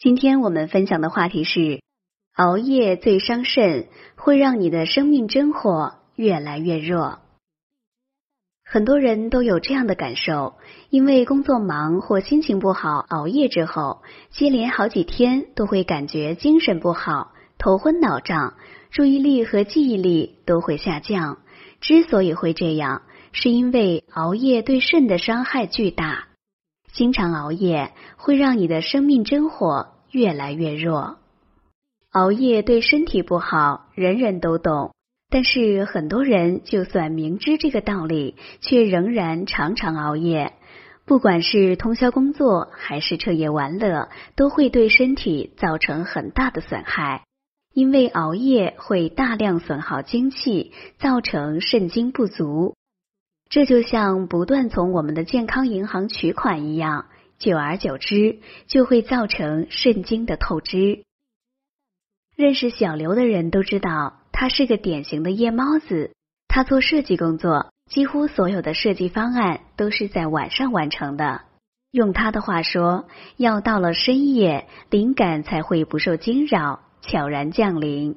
今天我们分享的话题是：熬夜最伤肾，会让你的生命真火越来越弱。很多人都有这样的感受，因为工作忙或心情不好，熬夜之后，接连好几天都会感觉精神不好、头昏脑胀，注意力和记忆力都会下降。之所以会这样，是因为熬夜对肾的伤害巨大。经常熬夜会让你的生命真火越来越弱。熬夜对身体不好，人人都懂，但是很多人就算明知这个道理，却仍然常常熬夜。不管是通宵工作，还是彻夜玩乐，都会对身体造成很大的损害。因为熬夜会大量损耗精气，造成肾精不足。这就像不断从我们的健康银行取款一样，久而久之就会造成肾精的透支。认识小刘的人都知道，他是个典型的夜猫子。他做设计工作，几乎所有的设计方案都是在晚上完成的。用他的话说，要到了深夜，灵感才会不受惊扰，悄然降临。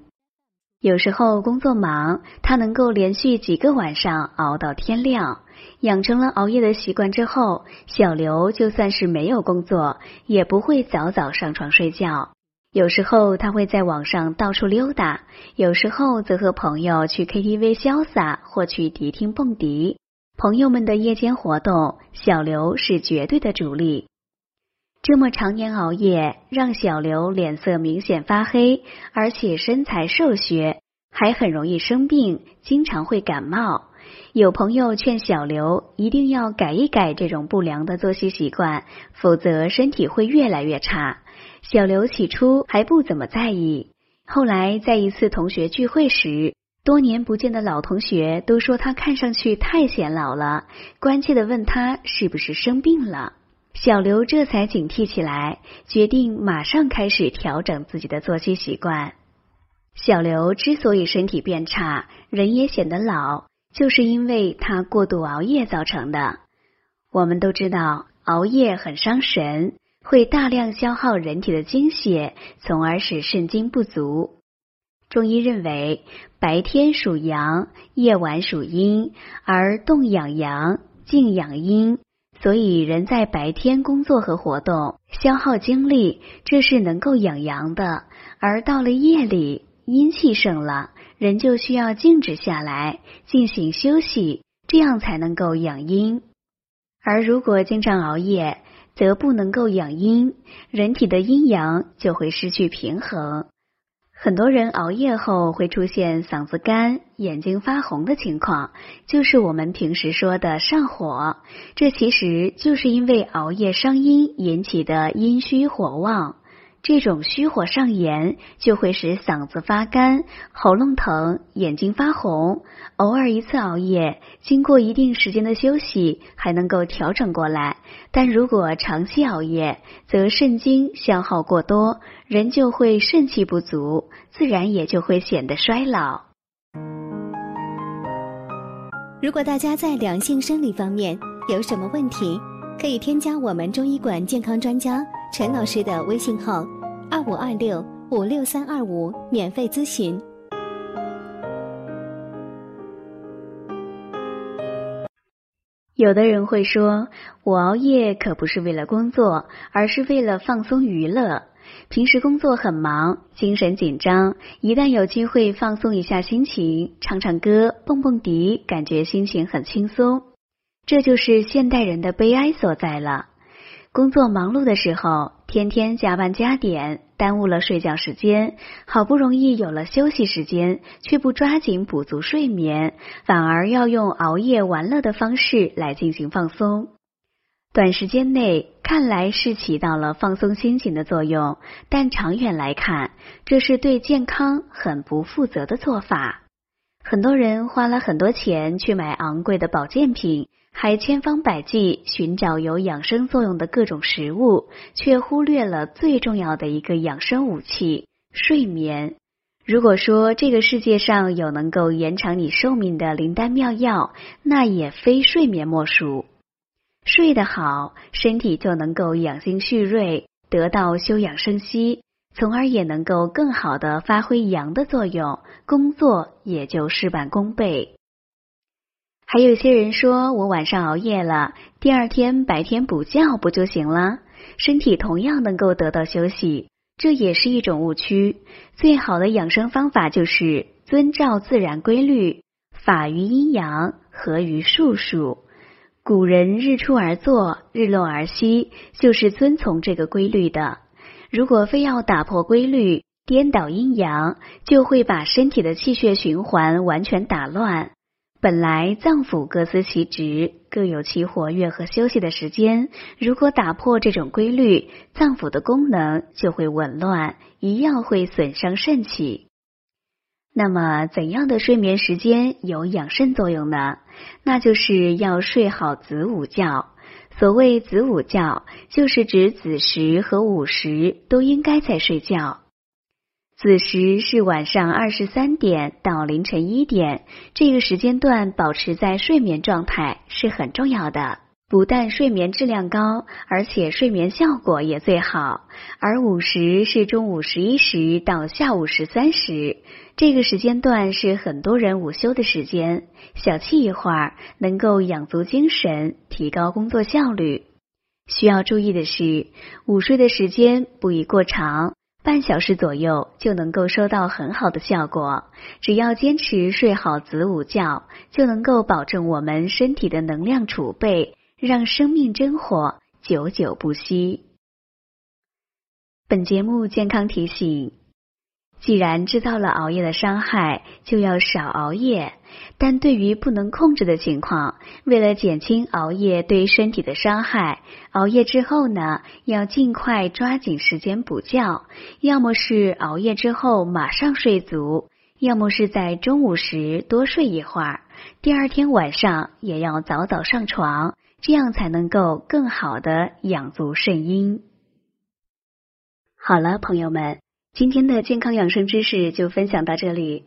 有时候工作忙，他能够连续几个晚上熬到天亮，养成了熬夜的习惯之后，小刘就算是没有工作，也不会早早上床睡觉。有时候他会在网上到处溜达，有时候则和朋友去 KTV 潇洒，或去迪厅蹦迪。朋友们的夜间活动，小刘是绝对的主力。这么常年熬夜，让小刘脸色明显发黑，而且身材瘦削，还很容易生病，经常会感冒。有朋友劝小刘一定要改一改这种不良的作息习惯，否则身体会越来越差。小刘起初还不怎么在意，后来在一次同学聚会时，多年不见的老同学都说他看上去太显老了，关切的问他是不是生病了。小刘这才警惕起来，决定马上开始调整自己的作息习惯。小刘之所以身体变差，人也显得老，就是因为他过度熬夜造成的。我们都知道，熬夜很伤神，会大量消耗人体的精血，从而使肾精不足。中医认为，白天属阳，夜晚属阴，而动养阳，静养阴。所以，人在白天工作和活动，消耗精力，这是能够养阳的；而到了夜里，阴气盛了，人就需要静止下来，进行休息，这样才能够养阴。而如果经常熬夜，则不能够养阴，人体的阴阳就会失去平衡。很多人熬夜后会出现嗓子干、眼睛发红的情况，就是我们平时说的上火。这其实就是因为熬夜伤阴引起的阴虚火旺。这种虚火上炎，就会使嗓子发干、喉咙疼、眼睛发红。偶尔一次熬夜，经过一定时间的休息，还能够调整过来。但如果长期熬夜，则肾精消耗过多，人就会肾气不足，自然也就会显得衰老。如果大家在两性生理方面有什么问题，可以添加我们中医馆健康专家陈老师的微信号：二五二六五六三二五，免费咨询。有的人会说，我熬夜可不是为了工作，而是为了放松娱乐。平时工作很忙，精神紧张，一旦有机会放松一下心情，唱唱歌、蹦蹦迪，感觉心情很轻松。这就是现代人的悲哀所在了。工作忙碌的时候，天天加班加点，耽误了睡觉时间。好不容易有了休息时间，却不抓紧补足睡眠，反而要用熬夜玩乐的方式来进行放松。短时间内看来是起到了放松心情的作用，但长远来看，这是对健康很不负责的做法。很多人花了很多钱去买昂贵的保健品。还千方百计寻找有养生作用的各种食物，却忽略了最重要的一个养生武器——睡眠。如果说这个世界上有能够延长你寿命的灵丹妙药，那也非睡眠莫属。睡得好，身体就能够养精蓄锐，得到休养生息，从而也能够更好的发挥阳的作用，工作也就事半功倍。还有些人说我晚上熬夜了，第二天白天补觉不就行了？身体同样能够得到休息，这也是一种误区。最好的养生方法就是遵照自然规律，法于阴阳，合于术数。古人日出而作，日落而息，就是遵从这个规律的。如果非要打破规律，颠倒阴阳，就会把身体的气血循环完全打乱。本来脏腑各司其职，各有其活跃和休息的时间。如果打破这种规律，脏腑的功能就会紊乱，一样会损伤肾气。那么，怎样的睡眠时间有养肾作用呢？那就是要睡好子午觉。所谓子午觉，就是指子时和午时都应该在睡觉。子时是晚上二十三点到凌晨一点，这个时间段保持在睡眠状态是很重要的，不但睡眠质量高，而且睡眠效果也最好。而午时是中午十一时到下午十三时，这个时间段是很多人午休的时间，小憩一会儿能够养足精神，提高工作效率。需要注意的是，午睡的时间不宜过长。半小时左右就能够收到很好的效果。只要坚持睡好子午觉，就能够保证我们身体的能量储备，让生命真火久久不息。本节目健康提醒。既然知道了熬夜的伤害，就要少熬夜。但对于不能控制的情况，为了减轻熬夜对身体的伤害，熬夜之后呢，要尽快抓紧时间补觉。要么是熬夜之后马上睡足，要么是在中午时多睡一会儿。第二天晚上也要早早上床，这样才能够更好的养足肾阴。好了，朋友们。今天的健康养生知识就分享到这里。